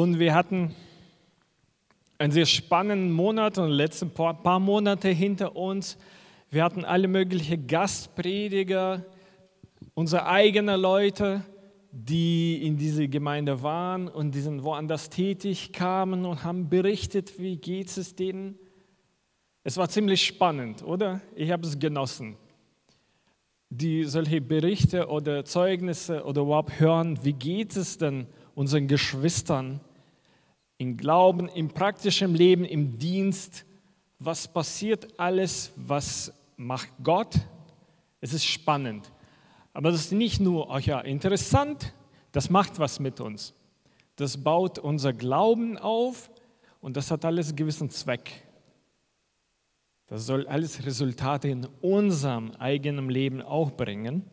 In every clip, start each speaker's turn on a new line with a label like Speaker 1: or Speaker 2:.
Speaker 1: Und wir hatten einen sehr spannenden Monat und letzte paar Monate hinter uns. Wir hatten alle möglichen Gastprediger, unsere eigenen Leute, die in diese Gemeinde waren und die sind woanders tätig, kamen und haben berichtet, wie geht es denen. Es war ziemlich spannend, oder? Ich habe es genossen. Die solche Berichte oder Zeugnisse oder überhaupt hören, wie geht es denn unseren Geschwistern im Glauben, im praktischen Leben, im Dienst, was passiert alles, was macht Gott. Es ist spannend. Aber das ist nicht nur, ach ja, interessant, das macht was mit uns. Das baut unser Glauben auf und das hat alles einen gewissen Zweck. Das soll alles Resultate in unserem eigenen Leben auch bringen.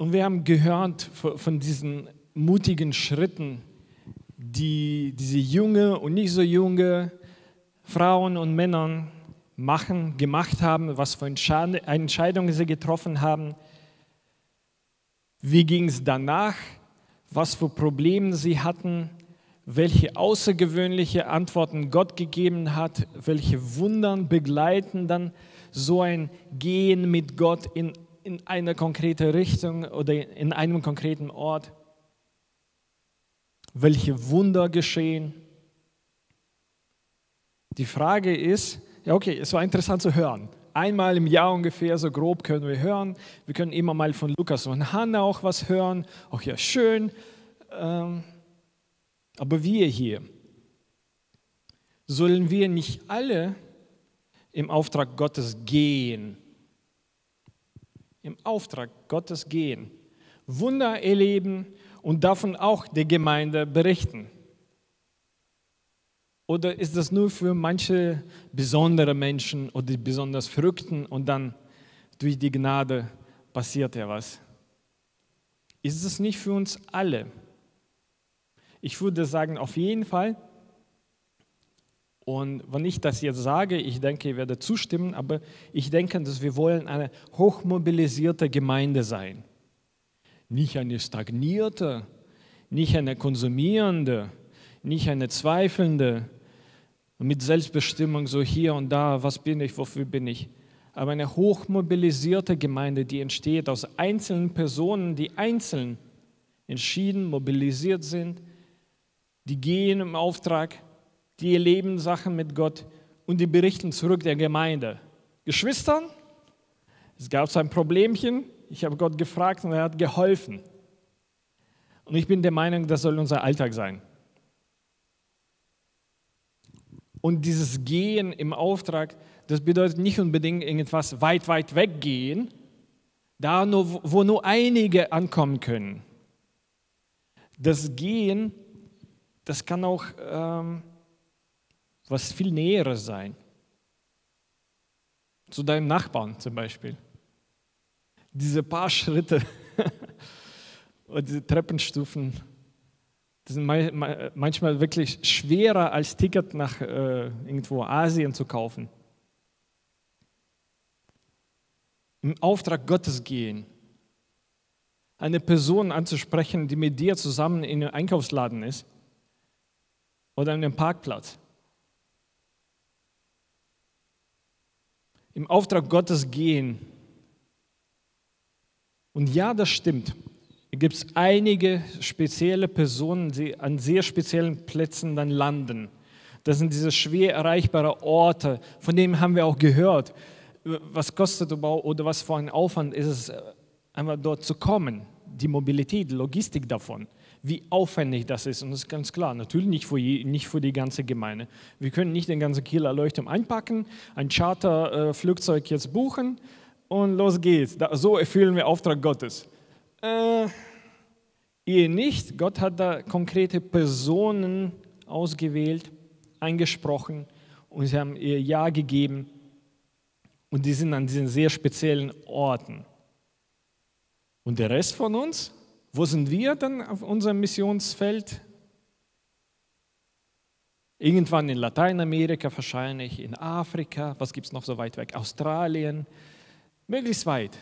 Speaker 1: Und wir haben gehört von diesen mutigen Schritten, die diese junge und nicht so junge Frauen und Männer machen, gemacht haben, was für Entscheidungen sie getroffen haben. Wie ging es danach? Was für Probleme sie hatten? Welche außergewöhnliche Antworten Gott gegeben hat? Welche Wundern begleiten dann so ein Gehen mit Gott in, in eine konkrete Richtung oder in einem konkreten Ort? Welche Wunder geschehen? Die Frage ist, ja, okay, es war interessant zu hören. Einmal im Jahr ungefähr, so grob können wir hören. Wir können immer mal von Lukas und Hannah auch was hören. Auch ja, schön. Ähm, aber wir hier, sollen wir nicht alle im Auftrag Gottes gehen? Im Auftrag Gottes gehen. Wunder erleben und davon auch der Gemeinde berichten. Oder ist das nur für manche besondere Menschen oder die besonders Verrückten und dann durch die Gnade passiert ja was? Ist es nicht für uns alle? Ich würde sagen, auf jeden Fall. Und wenn ich das jetzt sage, ich denke, ich werde zustimmen, aber ich denke, dass wir wollen eine hochmobilisierte Gemeinde sein. Nicht eine stagnierte, nicht eine konsumierende, nicht eine zweifelnde, mit Selbstbestimmung so hier und da, was bin ich, wofür bin ich. Aber eine hochmobilisierte Gemeinde, die entsteht aus einzelnen Personen, die einzeln entschieden, mobilisiert sind, die gehen im Auftrag, die erleben Sachen mit Gott und die berichten zurück der Gemeinde. Geschwistern, es gab so ein Problemchen, ich habe Gott gefragt und er hat geholfen. Und ich bin der Meinung, das soll unser Alltag sein. Und dieses Gehen im Auftrag, das bedeutet nicht unbedingt irgendwas weit, weit weggehen, da nur, wo nur einige ankommen können. Das Gehen, das kann auch ähm, was viel Näheres sein. Zu deinem Nachbarn zum Beispiel. Diese paar Schritte oder diese Treppenstufen, das sind manchmal wirklich schwerer als Ticket nach äh, irgendwo Asien zu kaufen. Im Auftrag Gottes gehen. Eine Person anzusprechen, die mit dir zusammen in einem Einkaufsladen ist oder an einem Parkplatz. Im Auftrag Gottes gehen. Und ja, das stimmt gibt es einige spezielle Personen, die an sehr speziellen Plätzen dann landen. Das sind diese schwer erreichbaren Orte, von denen haben wir auch gehört. Was kostet oder was für ein Aufwand ist es, einfach dort zu kommen? Die Mobilität, die Logistik davon, wie aufwendig das ist. Und das ist ganz klar, natürlich nicht für, je, nicht für die ganze Gemeinde. Wir können nicht den ganzen Kieler Leuchtturm einpacken, ein Charterflugzeug jetzt buchen und los geht's. So erfüllen wir Auftrag Gottes. Äh, ihr nicht. Gott hat da konkrete Personen ausgewählt, eingesprochen und sie haben ihr Ja gegeben. Und die sind an diesen sehr speziellen Orten. Und der Rest von uns, wo sind wir dann auf unserem Missionsfeld? Irgendwann in Lateinamerika wahrscheinlich, in Afrika, was gibt es noch so weit weg? Australien, möglichst weit.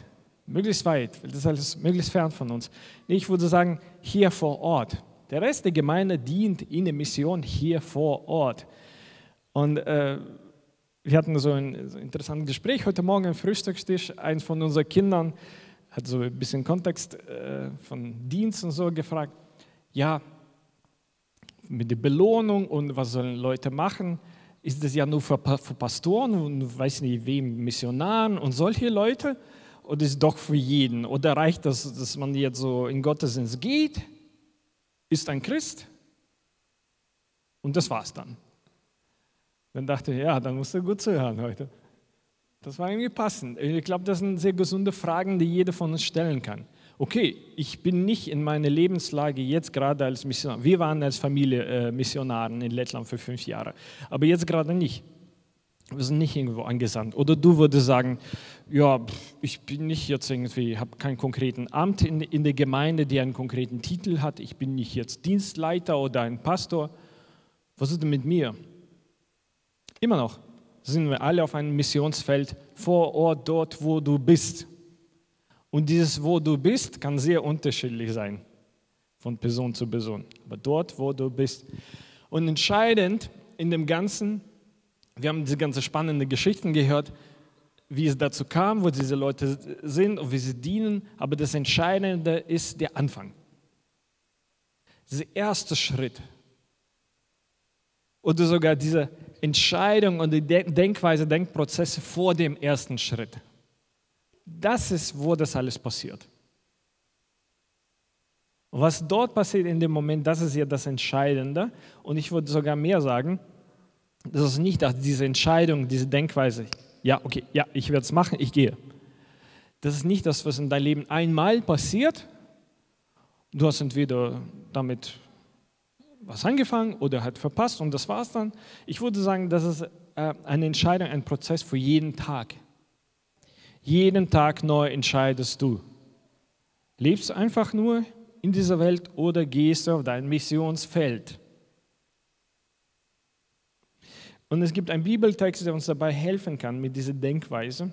Speaker 1: Möglichst weit, das ist alles möglichst fern von uns. Ich würde sagen, hier vor Ort. Der Rest der Gemeinde dient in der Mission hier vor Ort. Und äh, wir hatten so ein, so ein interessantes Gespräch heute Morgen am Frühstückstisch. Eins von unseren Kindern hat so ein bisschen Kontext äh, von Dienst und so gefragt. Ja, mit der Belohnung und was sollen Leute machen? Ist das ja nur für, für Pastoren und weiß nicht wem, Missionaren und solche Leute? Oder ist doch für jeden? Oder reicht das, dass man jetzt so in Gottesdienst geht, ist ein Christ und das war's dann? Dann dachte ich, ja, dann musst du gut zuhören heute. Das war irgendwie passend. Ich glaube, das sind sehr gesunde Fragen, die jeder von uns stellen kann. Okay, ich bin nicht in meiner Lebenslage jetzt gerade als Missionar. Wir waren als Familie äh, Missionaren in Lettland für fünf Jahre, aber jetzt gerade nicht. Wir sind nicht irgendwo angesandt. Oder du würdest sagen, ja, ich bin nicht jetzt irgendwie, habe keinen konkreten Amt in, in der Gemeinde, der einen konkreten Titel hat. Ich bin nicht jetzt Dienstleiter oder ein Pastor. Was ist denn mit mir? Immer noch sind wir alle auf einem Missionsfeld vor Ort, dort, wo du bist. Und dieses, wo du bist, kann sehr unterschiedlich sein, von Person zu Person. Aber dort, wo du bist. Und entscheidend in dem Ganzen, wir haben diese ganzen spannenden Geschichten gehört, wie es dazu kam, wo diese Leute sind und wie sie dienen. Aber das Entscheidende ist der Anfang. Dieser erste Schritt. Oder sogar diese Entscheidung und die Denkweise, Denkprozesse vor dem ersten Schritt. Das ist, wo das alles passiert. Was dort passiert in dem Moment, das ist ja das Entscheidende. Und ich würde sogar mehr sagen, das ist nicht dass diese Entscheidung, diese Denkweise, ja, okay, ja, ich werde es machen, ich gehe. Das ist nicht das, was in deinem Leben einmal passiert. Du hast entweder damit was angefangen oder hat verpasst und das war es dann. Ich würde sagen, das ist äh, eine Entscheidung, ein Prozess für jeden Tag. Jeden Tag neu entscheidest du. Lebst du einfach nur in dieser Welt oder gehst du auf dein Missionsfeld? Und es gibt einen Bibeltext, der uns dabei helfen kann mit dieser Denkweise.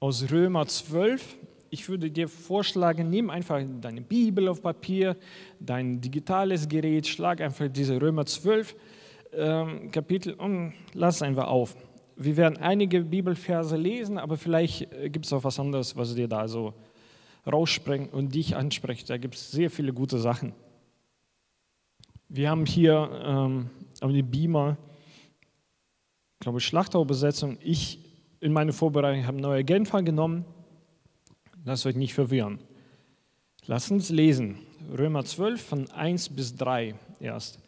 Speaker 1: Aus Römer 12, ich würde dir vorschlagen, nimm einfach deine Bibel auf Papier, dein digitales Gerät, schlag einfach diese Römer 12 ähm, Kapitel und lass einfach auf. Wir werden einige Bibelverse lesen, aber vielleicht äh, gibt es auch was anderes, was dir da so rausspringt und dich anspricht. Da gibt es sehr viele gute Sachen. Wir haben hier ähm, auf dem Beamer, glaube ich, Schlachtaubesetzung. Ich in meine Vorbereitung habe neue Genfer genommen. Lasst euch nicht verwirren. Lasst uns lesen. Römer 12 von 1 bis 3 erst.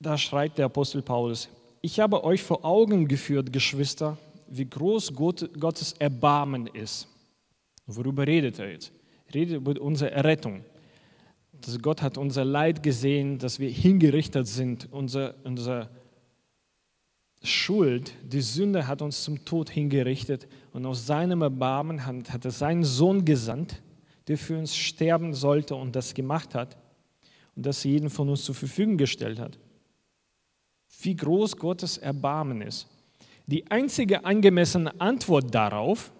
Speaker 1: Da schreibt der Apostel Paulus, ich habe euch vor Augen geführt, Geschwister, wie groß Gott, Gottes Erbarmen ist. Worüber redet er jetzt? Redet über unsere Errettung. Dass Gott hat unser Leid gesehen, dass wir hingerichtet sind, unser, unser Schuld, die Sünde hat uns zum Tod hingerichtet und aus seinem Erbarmen hat er seinen Sohn gesandt, der für uns sterben sollte und das gemacht hat und das jeden von uns zur Verfügung gestellt hat. Wie groß Gottes Erbarmen ist. Die einzige angemessene Antwort darauf,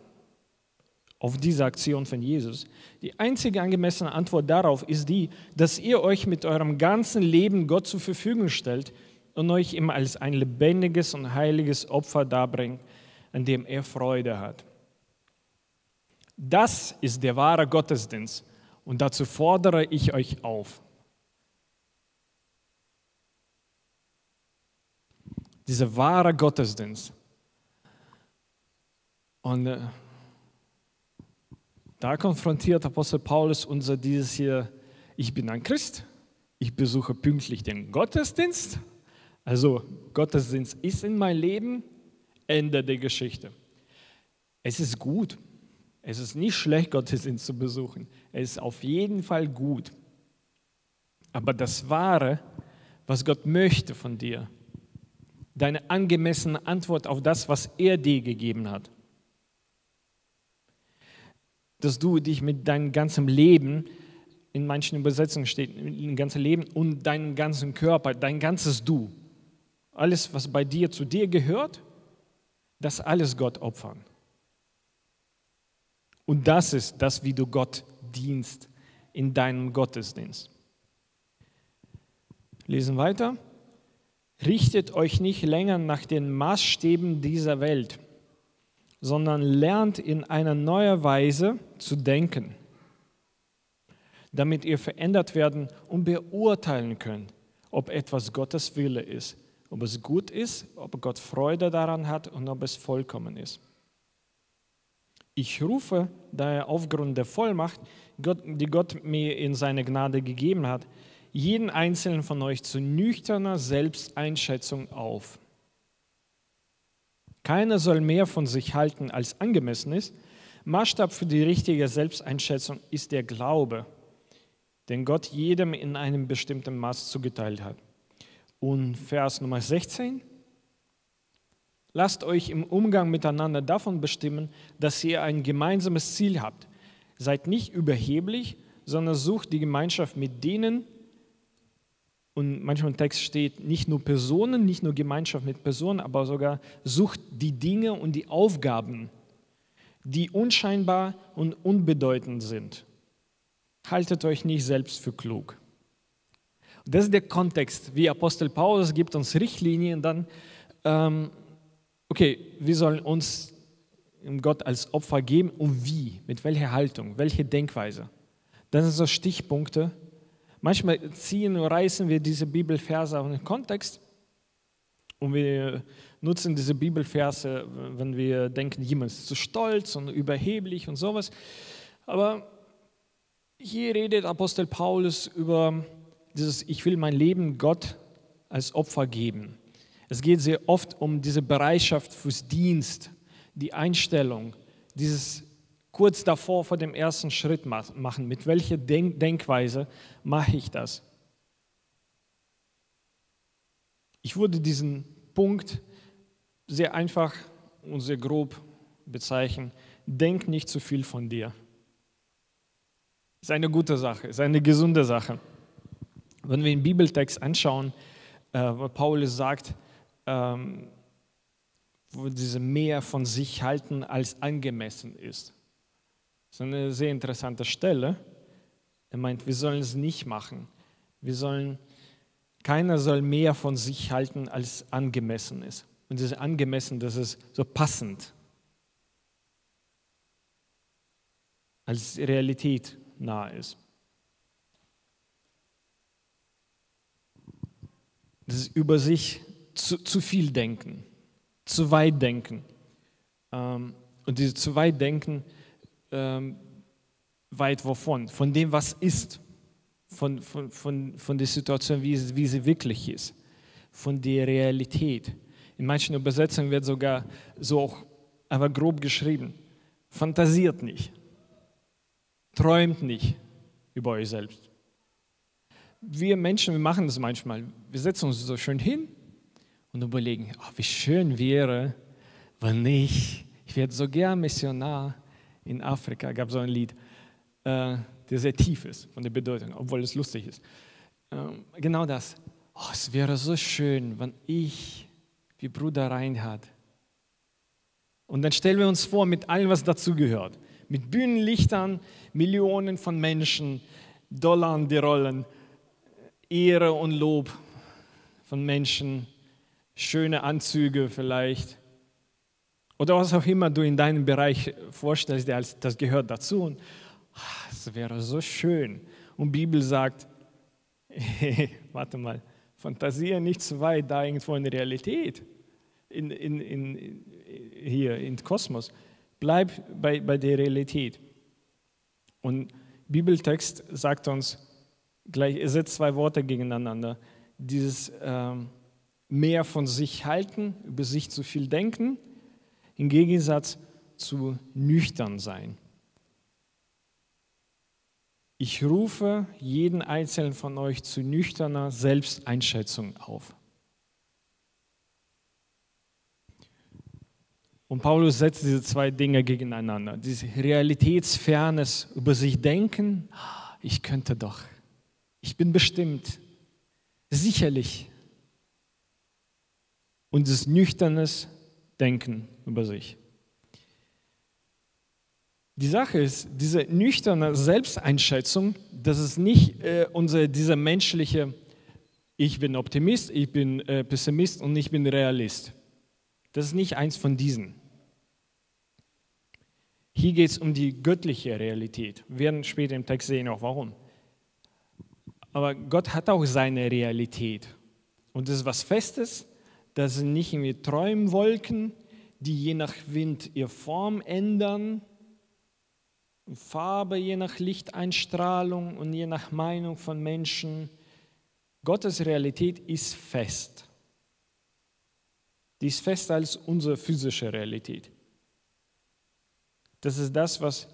Speaker 1: auf diese Aktion von Jesus, die einzige angemessene Antwort darauf ist die, dass ihr euch mit eurem ganzen Leben Gott zur Verfügung stellt und euch ihm als ein lebendiges und heiliges Opfer darbringt, an dem er Freude hat. Das ist der wahre Gottesdienst und dazu fordere ich euch auf. Dieser wahre Gottesdienst. Und äh, da konfrontiert Apostel Paulus unser dieses hier, ich bin ein Christ, ich besuche pünktlich den Gottesdienst also Gottesdienst ist in mein Leben, Ende der Geschichte. Es ist gut. Es ist nicht schlecht, Gottesdienst zu besuchen. Es ist auf jeden Fall gut. Aber das Wahre, was Gott möchte von dir, deine angemessene Antwort auf das, was er dir gegeben hat, dass du dich mit deinem ganzen Leben, in manchen Übersetzungen steht, dein ganzes Leben und deinem ganzen Körper, dein ganzes Du, alles, was bei dir zu dir gehört, das alles Gott opfern. Und das ist das, wie du Gott dienst in deinem Gottesdienst. Lesen weiter. Richtet euch nicht länger nach den Maßstäben dieser Welt, sondern lernt in einer neuen Weise zu denken, damit ihr verändert werden und beurteilen könnt, ob etwas Gottes Wille ist, ob es gut ist, ob Gott Freude daran hat und ob es vollkommen ist. Ich rufe daher aufgrund der Vollmacht, die Gott mir in seine Gnade gegeben hat, jeden einzelnen von euch zu nüchterner Selbsteinschätzung auf. Keiner soll mehr von sich halten, als angemessen ist. Maßstab für die richtige Selbsteinschätzung ist der Glaube, den Gott jedem in einem bestimmten Maß zugeteilt hat. Und Vers Nummer 16. Lasst euch im Umgang miteinander davon bestimmen, dass ihr ein gemeinsames Ziel habt. Seid nicht überheblich, sondern sucht die Gemeinschaft mit denen, und manchmal im Text steht nicht nur Personen, nicht nur Gemeinschaft mit Personen, aber sogar sucht die Dinge und die Aufgaben, die unscheinbar und unbedeutend sind. Haltet euch nicht selbst für klug. Das ist der Kontext, wie Apostel Paulus gibt uns Richtlinien, dann, ähm, okay, wir sollen uns Gott als Opfer geben und wie, mit welcher Haltung, welche Denkweise. Das sind so Stichpunkte, Manchmal ziehen und reißen wir diese Bibelverse auf den Kontext und wir nutzen diese Bibelverse, wenn wir denken, jemand ist zu stolz und überheblich und sowas. Aber hier redet Apostel Paulus über dieses, ich will mein Leben Gott als Opfer geben. Es geht sehr oft um diese Bereitschaft fürs Dienst, die Einstellung, dieses kurz davor vor dem ersten Schritt machen. Mit welcher Denk Denkweise mache ich das? Ich würde diesen Punkt sehr einfach und sehr grob bezeichnen. Denk nicht zu viel von dir. Ist eine gute Sache, ist eine gesunde Sache. Wenn wir den Bibeltext anschauen, äh, wo Paulus sagt, ähm, wo diese mehr von sich halten als angemessen ist. Das ist eine sehr interessante Stelle. Er meint, wir sollen es nicht machen. Wir sollen, keiner soll mehr von sich halten, als angemessen ist. Und ist angemessen, das ist so passend. Als Realität nah ist. Das ist über sich zu, zu viel denken, zu weit denken. Ähm, und dieses zu weit denken ähm, weit wovon? Von dem, was ist. Von, von, von, von der Situation, wie, wie sie wirklich ist. Von der Realität. In manchen Übersetzungen wird sogar so auch aber grob geschrieben. Fantasiert nicht. Träumt nicht über euch selbst. Wir Menschen, wir machen das manchmal. Wir setzen uns so schön hin und überlegen, oh, wie schön wäre, wenn ich, ich werde so gern Missionar, in Afrika gab es so ein Lied, äh, der sehr tief ist von der Bedeutung, obwohl es lustig ist. Ähm, genau das. Oh, es wäre so schön, wenn ich wie Bruder Reinhard. Und dann stellen wir uns vor, mit allem, was dazugehört. Mit Bühnenlichtern, Millionen von Menschen, Dollar die rollen, Ehre und Lob von Menschen, schöne Anzüge vielleicht, oder was auch immer du in deinem Bereich vorstellst, das gehört dazu. Und ah, es wäre so schön. Und Bibel sagt, warte mal, fantasiere nicht zu weit da irgendwo in der Realität, in, in, in, hier im Kosmos. Bleib bei, bei der Realität. Und Bibeltext sagt uns gleich, er setzt zwei Worte gegeneinander. Dieses ähm, mehr von sich halten, über sich zu viel denken im Gegensatz zu nüchtern sein. Ich rufe jeden einzelnen von euch zu nüchterner Selbsteinschätzung auf. Und Paulus setzt diese zwei Dinge gegeneinander. Diese Realitätsfernes über sich denken, ich könnte doch, ich bin bestimmt, sicherlich. Und das nüchternes Denken über sich. Die Sache ist, diese nüchterne Selbsteinschätzung, das ist nicht äh, unsere, diese menschliche, ich bin Optimist, ich bin äh, Pessimist und ich bin Realist. Das ist nicht eins von diesen. Hier geht es um die göttliche Realität. Wir werden später im Text sehen auch warum. Aber Gott hat auch seine Realität. Und das ist was Festes, das sind nicht irgendwie Träumwolken, die je nach Wind ihre Form ändern, Farbe je nach Lichteinstrahlung und je nach Meinung von Menschen. Gottes Realität ist fest. Die ist fester als unsere physische Realität. Das ist das, was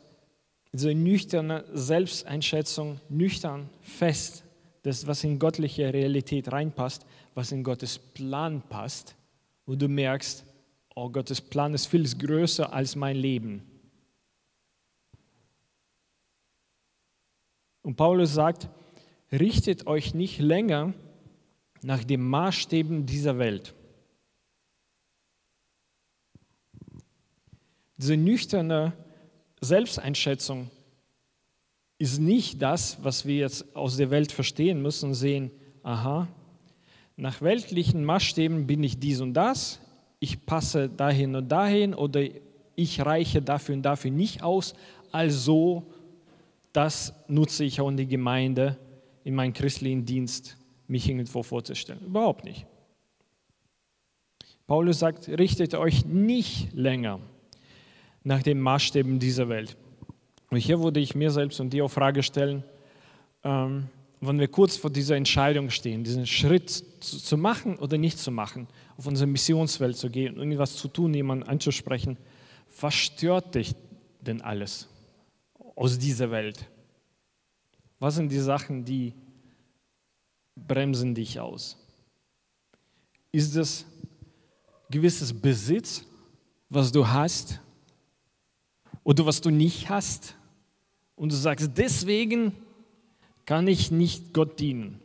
Speaker 1: diese nüchterne Selbsteinschätzung, nüchtern, fest, das, was in göttliche Realität reinpasst, was in Gottes Plan passt, wo du merkst, oh, Gottes Plan ist viel größer als mein Leben. Und Paulus sagt, richtet euch nicht länger nach den Maßstäben dieser Welt. Diese nüchterne Selbsteinschätzung ist nicht das, was wir jetzt aus der Welt verstehen müssen und sehen, aha, nach weltlichen Maßstäben bin ich dies und das, ich passe dahin und dahin oder ich reiche dafür und dafür nicht aus, also das nutze ich auch in die Gemeinde, in meinen christlichen Dienst, mich irgendwo vorzustellen. Überhaupt nicht. Paulus sagt, richtet euch nicht länger nach den Maßstäben dieser Welt. Und hier würde ich mir selbst und dir auch Frage stellen, ähm, wenn wir kurz vor dieser Entscheidung stehen, diesen Schritt zu, zu, machen oder nicht zu machen, auf unsere Missionswelt zu gehen irgendwas zu tun, jemanden anzusprechen, was stört dich denn alles aus dieser Welt? Was sind die Sachen, die bremsen dich aus? Ist es gewisses Besitz, was du hast? oder was du nicht hast und du sagst, deswegen kann ich nicht Gott dienen.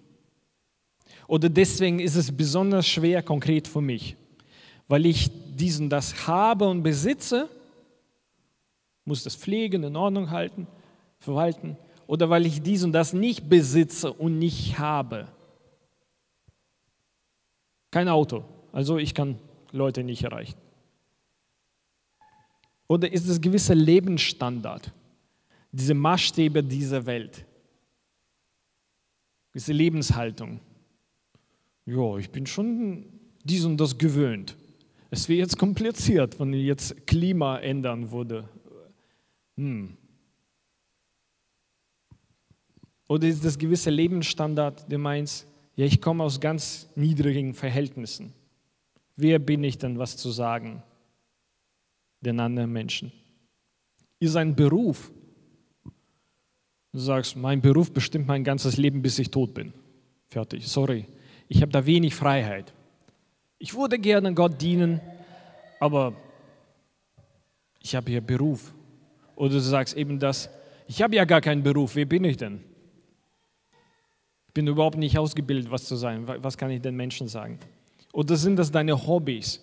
Speaker 1: Oder deswegen ist es besonders schwer konkret für mich, weil ich diesen das habe und besitze, muss das pflegen, in Ordnung halten, verwalten, oder weil ich dies und das nicht besitze und nicht habe. Kein Auto, also ich kann Leute nicht erreichen. Oder ist es gewisser Lebensstandard, diese Maßstäbe dieser Welt, diese Lebenshaltung? Ja, ich bin schon dies und das gewöhnt. Es wäre jetzt kompliziert, wenn jetzt Klima ändern würde. Hm. Oder ist das gewisse Lebensstandard, der meint, ja, ich komme aus ganz niedrigen Verhältnissen. Wer bin ich denn, was zu sagen? den anderen Menschen. Ist ein Beruf. Du sagst, mein Beruf bestimmt mein ganzes Leben, bis ich tot bin. Fertig, sorry. Ich habe da wenig Freiheit. Ich würde gerne Gott dienen, aber ich habe hier Beruf. Oder du sagst eben das, ich habe ja gar keinen Beruf, wer bin ich denn? Ich bin überhaupt nicht ausgebildet, was zu sein. Was kann ich den Menschen sagen? Oder sind das deine Hobbys?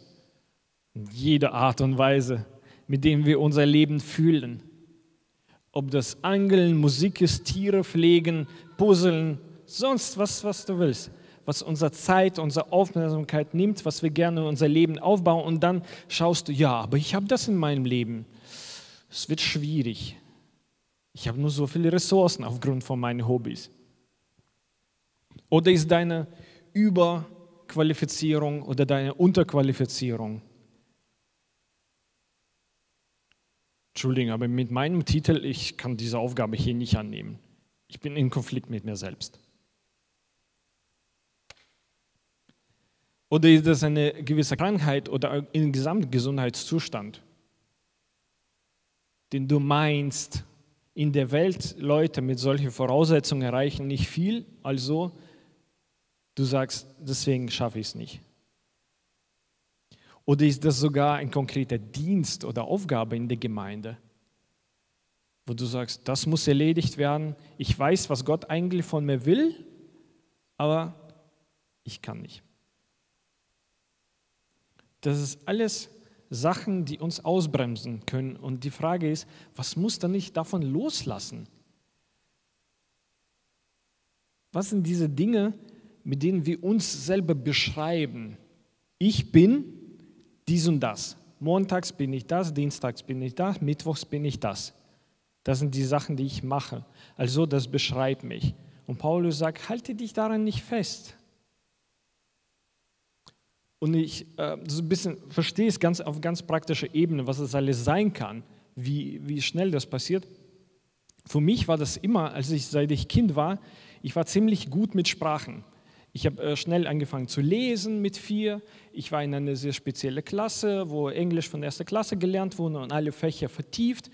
Speaker 1: in jeder Art und Weise, mit denen wir unser Leben fühlen. Ob das Angeln, Musik ist, Tiere pflegen, Puzzeln, sonst was, was du willst. Was unsere Zeit, unsere Aufmerksamkeit nimmt, was wir gerne in unser Leben aufbauen und dann schaust du, ja, aber ich habe das in meinem Leben. Es wird schwierig. Ich habe nur so viele Ressourcen aufgrund von meinen Hobbys. Oder ist deine Überqualifizierung oder deine Unterqualifizierung Entschuldigung, aber mit meinem Titel, ich kann diese Aufgabe hier nicht annehmen. Ich bin in Konflikt mit mir selbst. Oder ist das eine gewisse Krankheit oder ein Gesamtgesundheitszustand, den du meinst, in der Welt Leute mit solchen Voraussetzungen erreichen nicht viel, also du sagst, deswegen schaffe ich es nicht. Oder ist das sogar ein konkreter Dienst oder Aufgabe in der Gemeinde, wo du sagst, das muss erledigt werden, ich weiß, was Gott eigentlich von mir will, aber ich kann nicht. Das ist alles Sachen, die uns ausbremsen können. Und die Frage ist, was muss dann nicht davon loslassen? Was sind diese Dinge, mit denen wir uns selber beschreiben? Ich bin dies und das. Montags bin ich das, Dienstags bin ich das, Mittwochs bin ich das. Das sind die Sachen, die ich mache. Also das beschreibt mich. Und Paulus sagt, halte dich daran nicht fest. Und ich äh, so ein bisschen verstehe es ganz auf ganz praktischer Ebene, was es alles sein kann, wie, wie schnell das passiert. Für mich war das immer, als ich seit ich Kind war, ich war ziemlich gut mit Sprachen. Ich habe äh, schnell angefangen zu lesen mit vier. Ich war in einer sehr speziellen Klasse, wo Englisch von erster Klasse gelernt wurde und alle Fächer vertieft.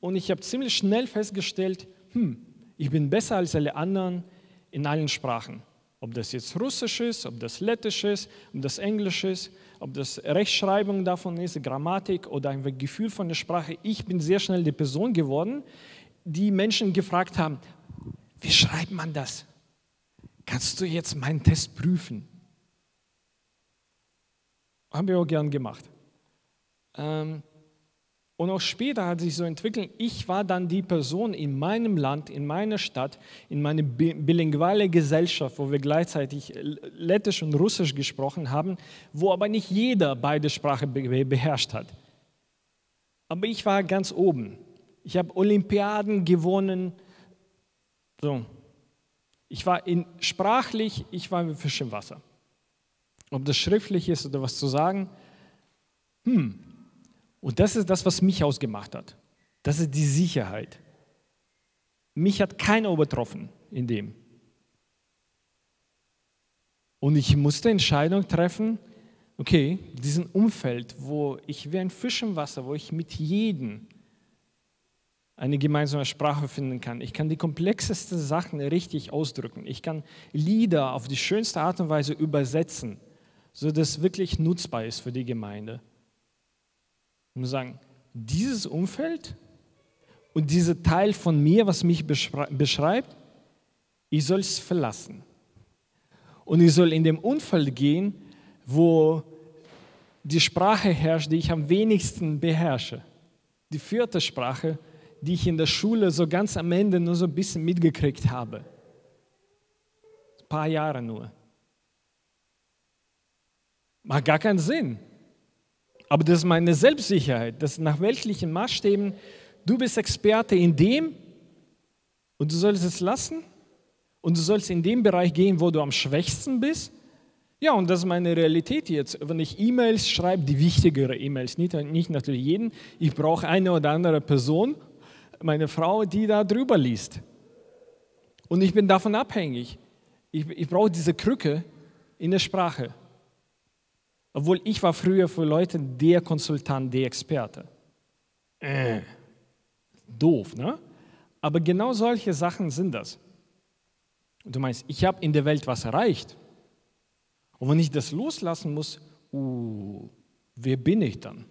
Speaker 1: Und ich habe ziemlich schnell festgestellt, hm, ich bin besser als alle anderen in allen Sprachen. Ob das jetzt Russisch ist, ob das Lettisch ist, ob das Englisch ist, ob das Rechtschreibung davon ist, Grammatik oder ein Gefühl von der Sprache. Ich bin sehr schnell die Person geworden, die Menschen gefragt haben, wie schreibt man das? Kannst du jetzt meinen Test prüfen? Haben wir auch gern gemacht. Ähm, und auch später hat sich so entwickelt, ich war dann die Person in meinem Land, in meiner Stadt, in meiner bilinguale Gesellschaft, wo wir gleichzeitig Lettisch und Russisch gesprochen haben, wo aber nicht jeder beide Sprachen beherrscht hat. Aber ich war ganz oben. Ich habe Olympiaden gewonnen. So. Ich war in, sprachlich, ich war wie Fisch im Wasser. Ob das schriftlich ist oder was zu sagen, hm, und das ist das, was mich ausgemacht hat. Das ist die Sicherheit. Mich hat keiner übertroffen in dem. Und ich musste Entscheidung treffen, okay, diesen Umfeld, wo ich wie ein Fisch im Wasser, wo ich mit jedem eine gemeinsame Sprache finden kann. Ich kann die komplexesten Sachen richtig ausdrücken. Ich kann Lieder auf die schönste Art und Weise übersetzen, sodass es wirklich nutzbar ist für die Gemeinde. Und sagen, dieses Umfeld und dieser Teil von mir, was mich beschreibt, ich soll es verlassen. Und ich soll in dem Umfeld gehen, wo die Sprache herrscht, die ich am wenigsten beherrsche. Die vierte Sprache, ich in der Schule so ganz am Ende nur so ein bisschen mitgekriegt habe. Ein paar Jahre nur. Macht gar keinen Sinn. Aber das ist meine Selbstsicherheit, dass nach weltlichen Maßstäben du bist Experte in dem und du sollst es lassen und du sollst in dem Bereich gehen, wo du am schwächsten bist. Ja, und das ist meine Realität jetzt. Wenn ich E-Mails schreibe, die wichtigere E-Mails, nicht, nicht natürlich jeden, ich brauche eine oder andere Person, meine Frau, die da drüber liest. Und ich bin davon abhängig. Ich, ich brauche diese Krücke in der Sprache. Obwohl ich war früher für Leute der Konsultant, der Experte. Äh, doof, ne? Aber genau solche Sachen sind das. Und du meinst, ich habe in der Welt was erreicht. Und wenn ich das loslassen muss, uh, wer bin ich dann,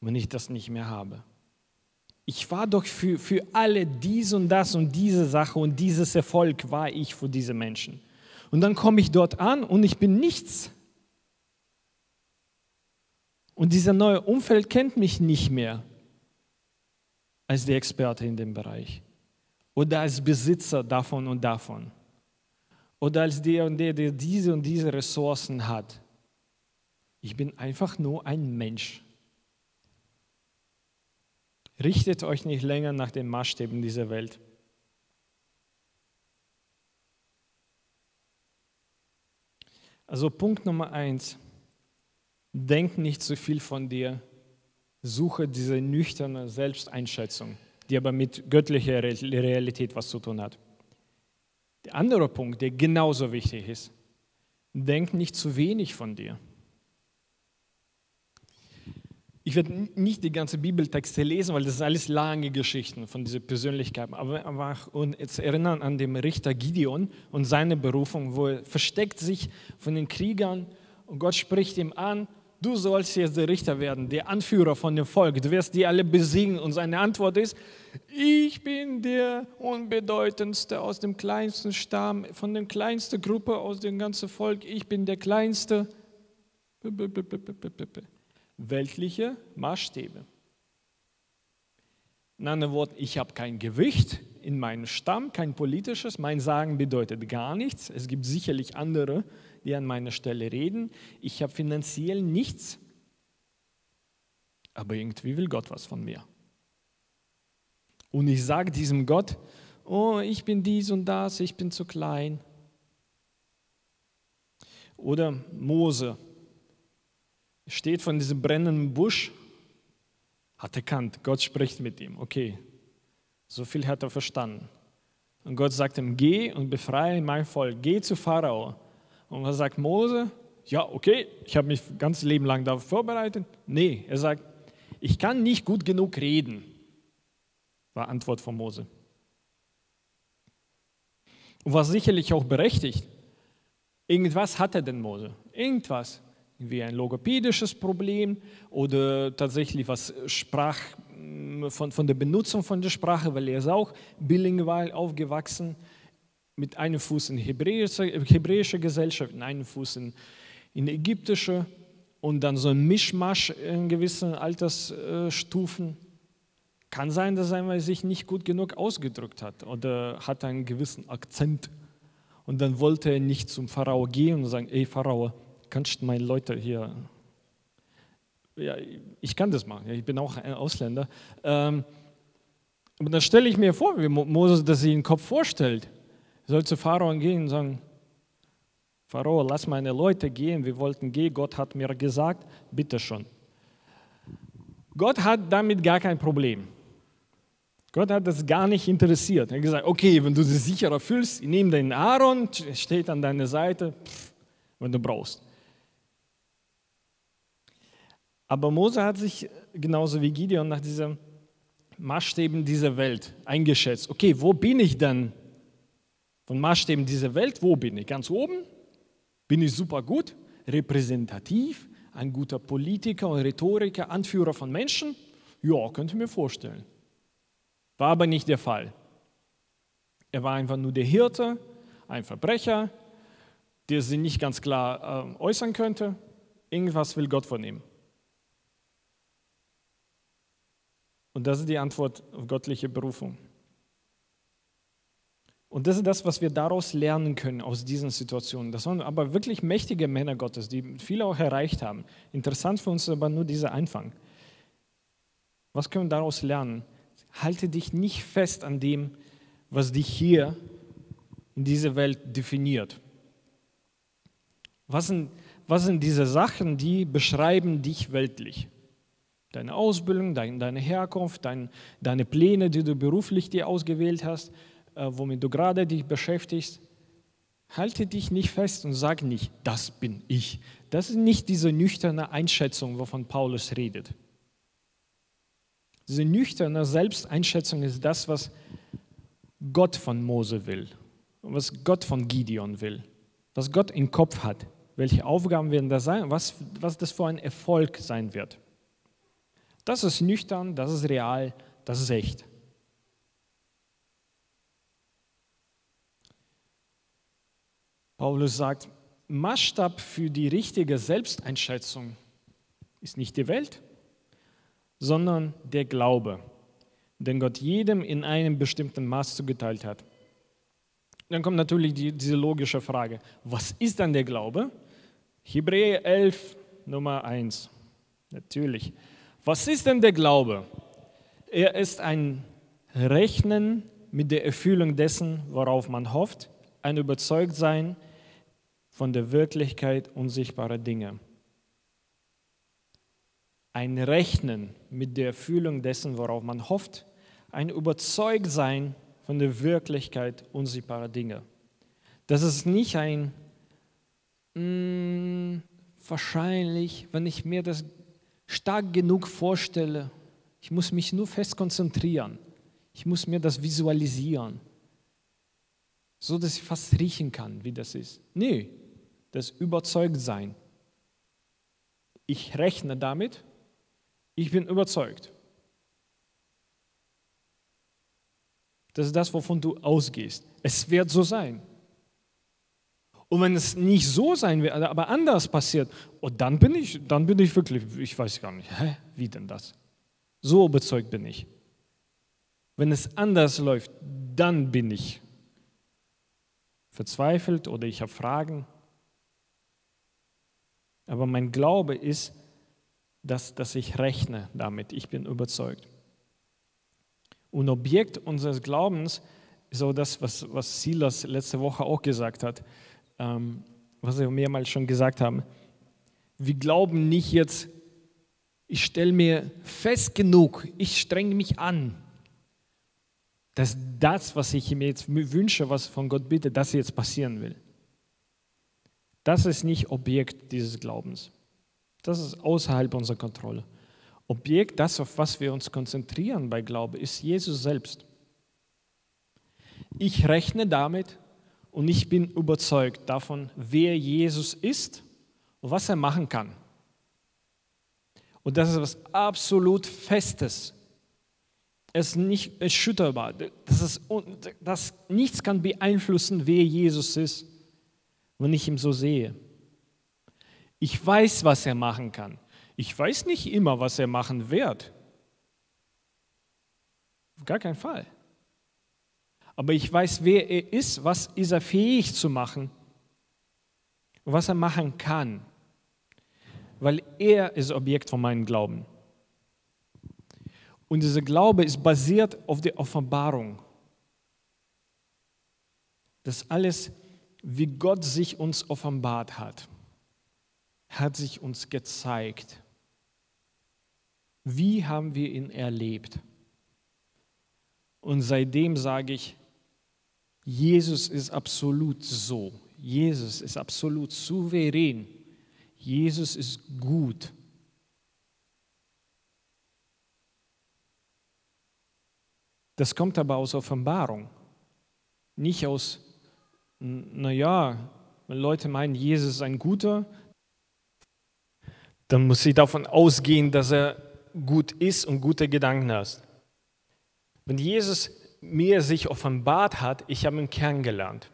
Speaker 1: wenn ich das nicht mehr habe? Ich war doch für, für alle dies und das und diese Sache und dieses Erfolg war ich für diese Menschen. Und dann komme ich dort an und ich bin nichts. Und dieser neue Umfeld kennt mich nicht mehr als der Experte in dem Bereich oder als Besitzer davon und davon oder als der und der, der diese und diese Ressourcen hat. Ich bin einfach nur ein Mensch. Richtet euch nicht länger nach den Maßstäben dieser Welt. Also Punkt Nummer eins. Denk nicht zu viel von dir. Suche diese nüchterne Selbsteinschätzung, die aber mit göttlicher Realität was zu tun hat. Der andere Punkt, der genauso wichtig ist, denk nicht zu wenig von dir. Ich werde nicht die ganze Bibeltexte lesen, weil das sind alles lange Geschichten von dieser Persönlichkeit. Aber, aber und jetzt erinnern an den Richter Gideon und seine Berufung, wo er versteckt sich von den Kriegern und Gott spricht ihm an du sollst jetzt der Richter werden, der Anführer von dem Volk, du wirst die alle besiegen. Und seine Antwort ist, ich bin der Unbedeutendste aus dem kleinsten Stamm, von der kleinsten Gruppe aus dem ganzen Volk, ich bin der Kleinste. Weltliche Maßstäbe. In anderen Worten, ich habe kein Gewicht in meinem Stamm, kein politisches. Mein Sagen bedeutet gar nichts. Es gibt sicherlich andere, die an meiner Stelle reden. Ich habe finanziell nichts, aber irgendwie will Gott was von mir. Und ich sage diesem Gott, oh, ich bin dies und das, ich bin zu klein. Oder Mose steht von diesem brennenden Busch, hat erkannt, Gott spricht mit ihm. Okay, so viel hat er verstanden. Und Gott sagt ihm, geh und befreie mein Volk, geh zu Pharao. Und was sagt Mose? Ja, okay, ich habe mich ganz Leben lang darauf vorbereitet. Nee, er sagt, ich kann nicht gut genug reden, war Antwort von Mose. Und war sicherlich auch berechtigt. Irgendwas hatte denn Mose, irgendwas wie ein logopädisches Problem oder tatsächlich was Sprach, von, von der Benutzung von der Sprache, weil er ist auch bilingual aufgewachsen, mit einem Fuß in hebräischer, hebräische Gesellschaft, mit einem Fuß in, in ägyptische und dann so ein Mischmasch in gewissen Altersstufen. Kann sein, dass er sich nicht gut genug ausgedrückt hat oder hat einen gewissen Akzent. Und dann wollte er nicht zum Pharao gehen und sagen, ey Pharao, kannst meine Leute hier, ja, ich kann das machen, ich bin auch ein Ausländer. Ähm, aber dann stelle ich mir vor, wie Moses das sich den Kopf vorstellt. Er soll zu Pharao gehen und sagen, Pharao, lass meine Leute gehen, wir wollten gehen, Gott hat mir gesagt, bitte schon. Gott hat damit gar kein Problem. Gott hat das gar nicht interessiert. Er hat gesagt, okay, wenn du dich sicherer fühlst, nimm den Aaron, steht an deiner Seite, wenn du brauchst. Aber Mose hat sich genauso wie Gideon nach diesen Maßstäben dieser Welt eingeschätzt. Okay, wo bin ich dann? Von Maßstäben dieser Welt, wo bin ich? Ganz oben? Bin ich super gut? Repräsentativ? Ein guter Politiker und Rhetoriker, Anführer von Menschen? Ja, könnte ich mir vorstellen. War aber nicht der Fall. Er war einfach nur der Hirte, ein Verbrecher, der sich nicht ganz klar äh, äußern könnte. Irgendwas will Gott von ihm. Und das ist die Antwort auf göttliche Berufung. Und das ist das, was wir daraus lernen können aus diesen Situationen. Das waren aber wirklich mächtige Männer Gottes, die viele auch erreicht haben. Interessant für uns ist aber nur dieser Anfang. Was können wir daraus lernen? Halte dich nicht fest an dem, was dich hier in dieser Welt definiert. Was sind, was sind diese Sachen, die beschreiben dich weltlich? Deine Ausbildung, dein, deine Herkunft, dein, deine Pläne, die du beruflich dir ausgewählt hast, äh, womit du gerade dich beschäftigst. Halte dich nicht fest und sag nicht, das bin ich. Das ist nicht diese nüchterne Einschätzung, wovon Paulus redet. Diese nüchterne Selbsteinschätzung ist das, was Gott von Mose will, was Gott von Gideon will, was Gott im Kopf hat, welche Aufgaben werden da sein, was, was das für ein Erfolg sein wird. Das ist nüchtern, das ist real, das ist echt. Paulus sagt, Maßstab für die richtige Selbsteinschätzung ist nicht die Welt, sondern der Glaube, den Gott jedem in einem bestimmten Maß zugeteilt hat. Dann kommt natürlich die, diese logische Frage, was ist dann der Glaube? Hebräer 11, Nummer 1. Natürlich. Was ist denn der Glaube? Er ist ein Rechnen mit der Erfüllung dessen, worauf man hofft, ein Überzeugtsein von der Wirklichkeit unsichtbarer Dinge. Ein Rechnen mit der Erfüllung dessen, worauf man hofft, ein Überzeugtsein von der Wirklichkeit unsichtbarer Dinge. Das ist nicht ein mh, hm, wahrscheinlich, wenn ich mir das stark genug vorstelle. Ich muss mich nur fest konzentrieren. Ich muss mir das visualisieren, so dass ich fast riechen kann, wie das ist. Nee, das überzeugt sein. Ich rechne damit, ich bin überzeugt. Das ist das, wovon du ausgehst. Es wird so sein. Und wenn es nicht so sein wird, aber anders passiert, oh, dann bin ich, dann bin ich wirklich, ich weiß gar nicht, hä, wie denn das? So überzeugt bin ich. Wenn es anders läuft, dann bin ich verzweifelt oder ich habe Fragen. Aber mein Glaube ist, dass, dass ich rechne damit. Ich bin überzeugt. Und Objekt unseres Glaubens ist auch das, was, was Silas letzte Woche auch gesagt hat, ähm, was wir mehrmals schon gesagt haben. Wir glauben nicht jetzt, ich stelle mir fest genug, ich strenge mich an, dass das, was ich mir jetzt wünsche, was von Gott bitte, das jetzt passieren will. Das ist nicht Objekt dieses Glaubens. Das ist außerhalb unserer Kontrolle. Objekt, das, auf was wir uns konzentrieren bei Glaube, ist Jesus selbst. Ich rechne damit und ich bin überzeugt davon, wer Jesus ist und was er machen kann. Und das ist was absolut Festes. Es ist nicht erschütterbar. Das ist, das, nichts kann beeinflussen, wer Jesus ist, wenn ich ihn so sehe. Ich weiß, was er machen kann. Ich weiß nicht immer, was er machen wird. Auf gar keinen Fall. Aber ich weiß, wer er ist, was ist er fähig zu machen und was er machen kann. Weil er ist Objekt von meinem Glauben. Und dieser Glaube ist basiert auf der Offenbarung. Das alles, wie Gott sich uns offenbart hat, hat sich uns gezeigt. Wie haben wir ihn erlebt? Und seitdem sage ich, Jesus ist absolut so. Jesus ist absolut souverän. Jesus ist gut. Das kommt aber aus Offenbarung, nicht aus, naja, wenn Leute meinen, Jesus ist ein guter, dann muss ich davon ausgehen, dass er gut ist und gute Gedanken hat. Wenn Jesus mir sich offenbart hat, ich habe ihn kennengelernt.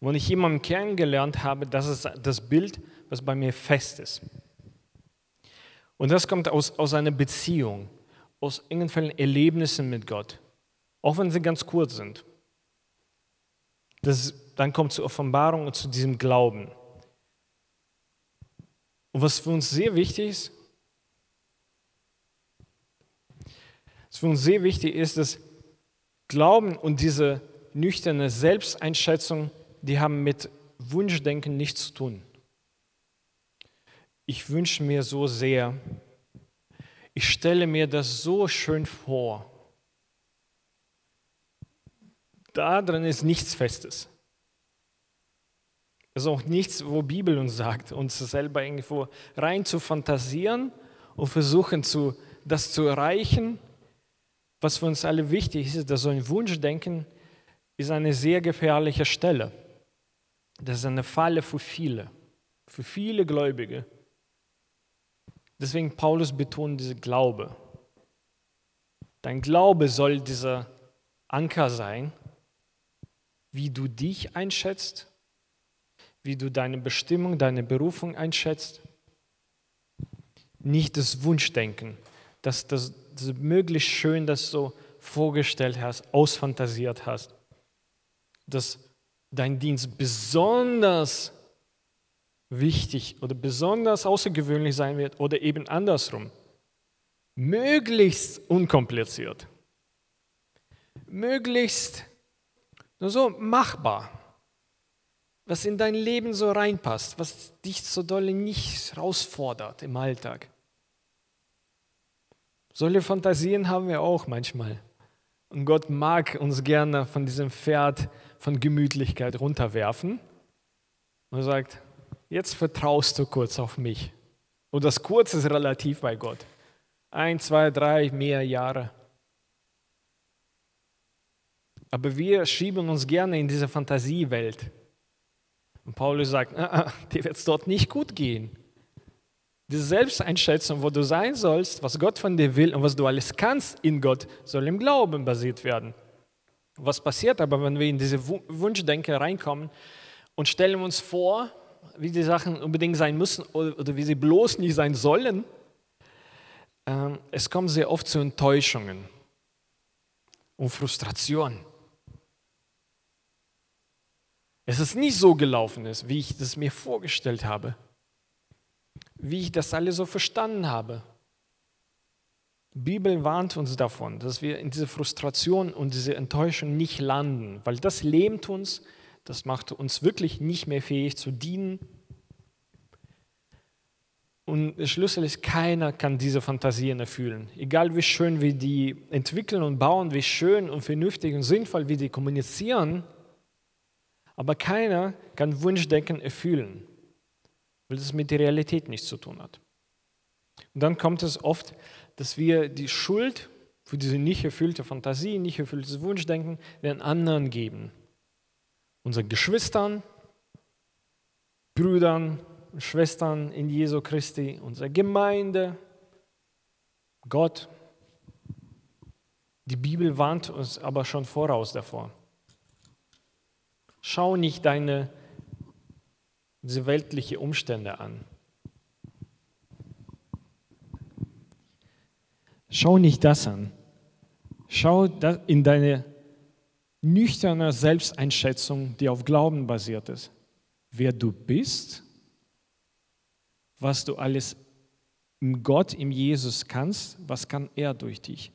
Speaker 1: Wenn ich jemanden kennengelernt habe, das ist das Bild, was bei mir fest ist. Und das kommt aus, aus einer Beziehung aus irgendwelchen Erlebnissen mit Gott, auch wenn sie ganz kurz sind. Das, dann kommt zur Offenbarung und zu diesem Glauben. Und was für uns sehr wichtig ist, was für uns sehr wichtig ist, dass Glauben und diese nüchterne Selbsteinschätzung, die haben mit Wunschdenken nichts zu tun. Ich wünsche mir so sehr, ich stelle mir das so schön vor. Da drin ist nichts Festes. Es ist auch nichts, wo Bibel uns sagt, uns selber irgendwo rein zu fantasieren und versuchen, zu, das zu erreichen. Was für uns alle wichtig ist, dass so ein Wunschdenken ist eine sehr gefährliche Stelle. Das ist eine Falle für viele, für viele Gläubige. Deswegen Paulus betont diese Glaube. Dein Glaube soll dieser Anker sein, wie du dich einschätzt, wie du deine Bestimmung, deine Berufung einschätzt. Nicht das Wunschdenken, dass das, das möglichst schön das so vorgestellt hast, ausfantasiert hast, dass dein Dienst besonders wichtig oder besonders außergewöhnlich sein wird oder eben andersrum. Möglichst unkompliziert. Möglichst nur so machbar. Was in dein Leben so reinpasst, was dich so doll nicht herausfordert im Alltag. Solche Fantasien haben wir auch manchmal. Und Gott mag uns gerne von diesem Pferd von Gemütlichkeit runterwerfen und sagt, jetzt vertraust du kurz auf mich. Und das kurz ist relativ bei Gott. Ein, zwei, drei, mehr Jahre. Aber wir schieben uns gerne in diese Fantasiewelt. Und Paulus sagt, ah, ah, dir wird es dort nicht gut gehen. Diese Selbsteinschätzung, wo du sein sollst, was Gott von dir will und was du alles kannst in Gott, soll im Glauben basiert werden. Was passiert aber, wenn wir in diese Wunschdenke reinkommen und stellen uns vor, wie die Sachen unbedingt sein müssen oder wie sie bloß nicht sein sollen, ähm, es kommt sehr oft zu Enttäuschungen und Frustration. Es ist nicht so gelaufen wie ich das mir vorgestellt habe, wie ich das alle so verstanden habe. Die Bibel warnt uns davon, dass wir in diese Frustration und diese Enttäuschung nicht landen, weil das lähmt uns, das macht uns wirklich nicht mehr fähig zu dienen. Und der Schlüssel ist, keiner kann diese Fantasien erfüllen. Egal wie schön wir die entwickeln und bauen, wie schön und vernünftig und sinnvoll wir die kommunizieren, aber keiner kann Wunschdenken erfüllen, weil es mit der Realität nichts zu tun hat. Und dann kommt es oft, dass wir die Schuld für diese nicht erfüllte Fantasie, nicht erfülltes Wunschdenken den anderen geben. Unseren Geschwistern, Brüdern, Schwestern in Jesu Christi, unserer Gemeinde, Gott. Die Bibel warnt uns aber schon voraus davor. Schau nicht deine diese weltlichen Umstände an. Schau nicht das an. Schau in deine nüchterne Selbsteinschätzung, die auf Glauben basiert ist. Wer du bist, was du alles im Gott, im Jesus kannst, was kann er durch dich?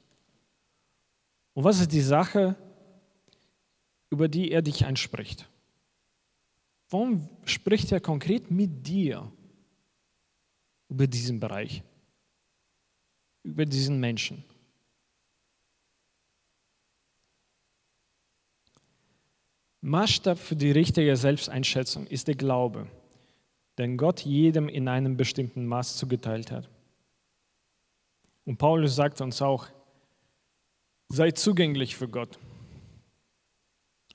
Speaker 1: Und was ist die Sache, über die er dich anspricht. Warum spricht er konkret mit dir über diesen Bereich, über diesen Menschen? Maßstab für die richtige Selbsteinschätzung ist der Glaube, den Gott jedem in einem bestimmten Maß zugeteilt hat. Und Paulus sagt uns auch, sei zugänglich für Gott.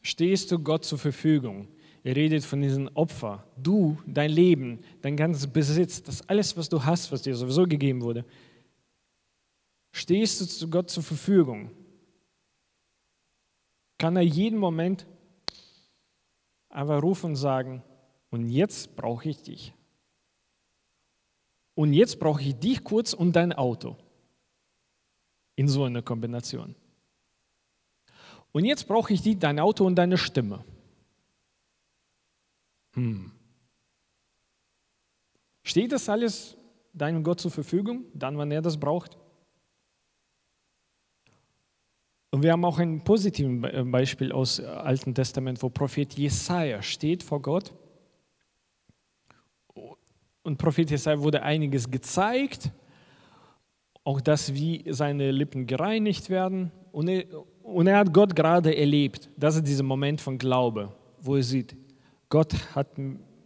Speaker 1: Stehst du Gott zur Verfügung? Er redet von diesem Opfer. Du, dein Leben, dein ganzes Besitz, das alles, was du hast, was dir sowieso gegeben wurde. Stehst du zu Gott zur Verfügung? Kann er jeden Moment einfach rufen und sagen, und jetzt brauche ich dich. Und jetzt brauche ich dich kurz und dein Auto. In so einer Kombination. Und jetzt brauche ich die, dein Auto und deine Stimme. Hm. Steht das alles deinem Gott zur Verfügung, dann, wann er das braucht? Und wir haben auch ein positives äh, Beispiel aus dem Alten Testament, wo Prophet Jesaja steht vor Gott. Und Prophet Jesaja wurde einiges gezeigt, auch das, wie seine Lippen gereinigt werden. Und er, und er hat Gott gerade erlebt. Das ist dieser Moment von Glaube, wo er sieht, Gott hat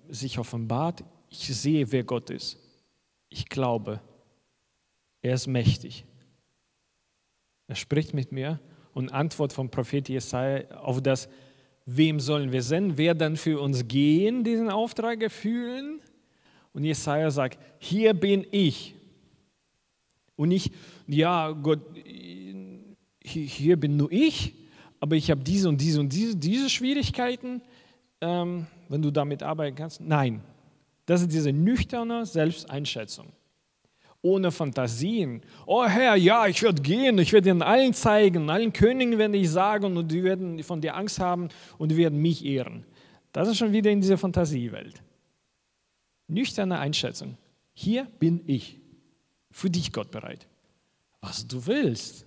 Speaker 1: sich offenbart, ich sehe, wer Gott ist. Ich glaube, er ist mächtig. Er spricht mit mir und Antwort vom Prophet Jesaja auf das, wem sollen wir senden, wer dann für uns gehen, diesen Auftrag erfüllen. Und Jesaja sagt, hier bin ich. Und nicht, ja, Gott, hier bin nur ich, aber ich habe diese und diese und diese, diese Schwierigkeiten, ähm, wenn du damit arbeiten kannst. Nein, das ist diese nüchterne Selbsteinschätzung. Ohne Fantasien. Oh Herr, ja, ich werde gehen, ich werde ihnen allen zeigen, allen Königen werde ich sagen und die werden von dir Angst haben und die werden mich ehren. Das ist schon wieder in dieser Fantasiewelt. Nüchterne Einschätzung. Hier bin ich. Für dich, Gott, bereit. Was du willst.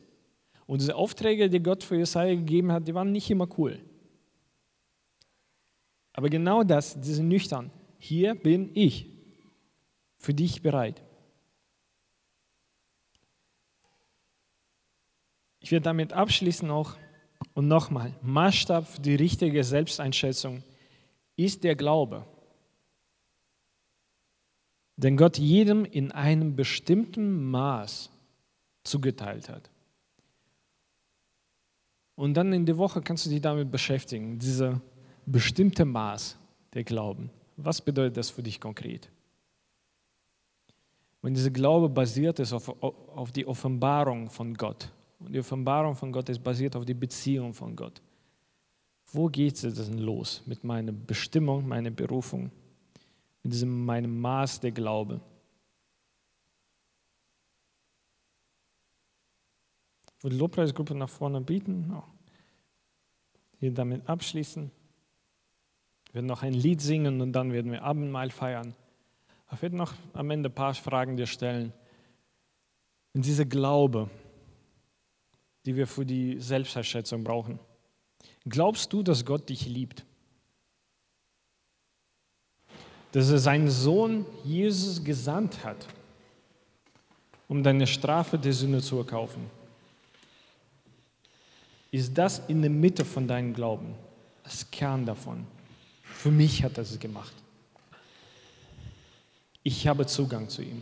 Speaker 1: Und diese Aufträge, die Gott für Jesaja gegeben hat, die waren nicht immer cool. Aber genau das, diese nüchtern. Hier bin ich für dich bereit. Ich werde damit abschließen auch und nochmal, Maßstab für die richtige Selbsteinschätzung ist der Glaube. Den Gott jedem in einem bestimmten Maß zugeteilt hat. Und dann in der Woche kannst du dich damit beschäftigen, dieser bestimmte Maß der Glauben. Was bedeutet das für dich konkret? Wenn dieser Glaube basiert ist auf, auf die Offenbarung von Gott, und die Offenbarung von Gott ist basiert auf die Beziehung von Gott, Wo geht es denn los mit meiner Bestimmung, meiner Berufung, mit diesem meinem Maß der Glaube? Würde die Lobpreisgruppe nach vorne bieten. Hier damit abschließen. Wir werden noch ein Lied singen und dann werden wir Abendmahl feiern. Ich werde noch am Ende ein paar Fragen dir stellen. Und dieser Glaube, die wir für die Selbsterschätzung brauchen. Glaubst du, dass Gott dich liebt? Dass er seinen Sohn Jesus gesandt hat, um deine Strafe der Sünde zu erkaufen? Ist das in der Mitte von deinem Glauben? Das Kern davon. Für mich hat er es gemacht. Ich habe Zugang zu ihm.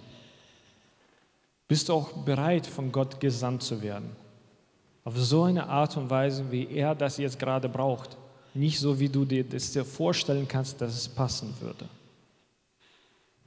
Speaker 1: Bist du auch bereit, von Gott gesandt zu werden? Auf so eine Art und Weise, wie er das jetzt gerade braucht. Nicht so, wie du dir das dir vorstellen kannst, dass es passen würde.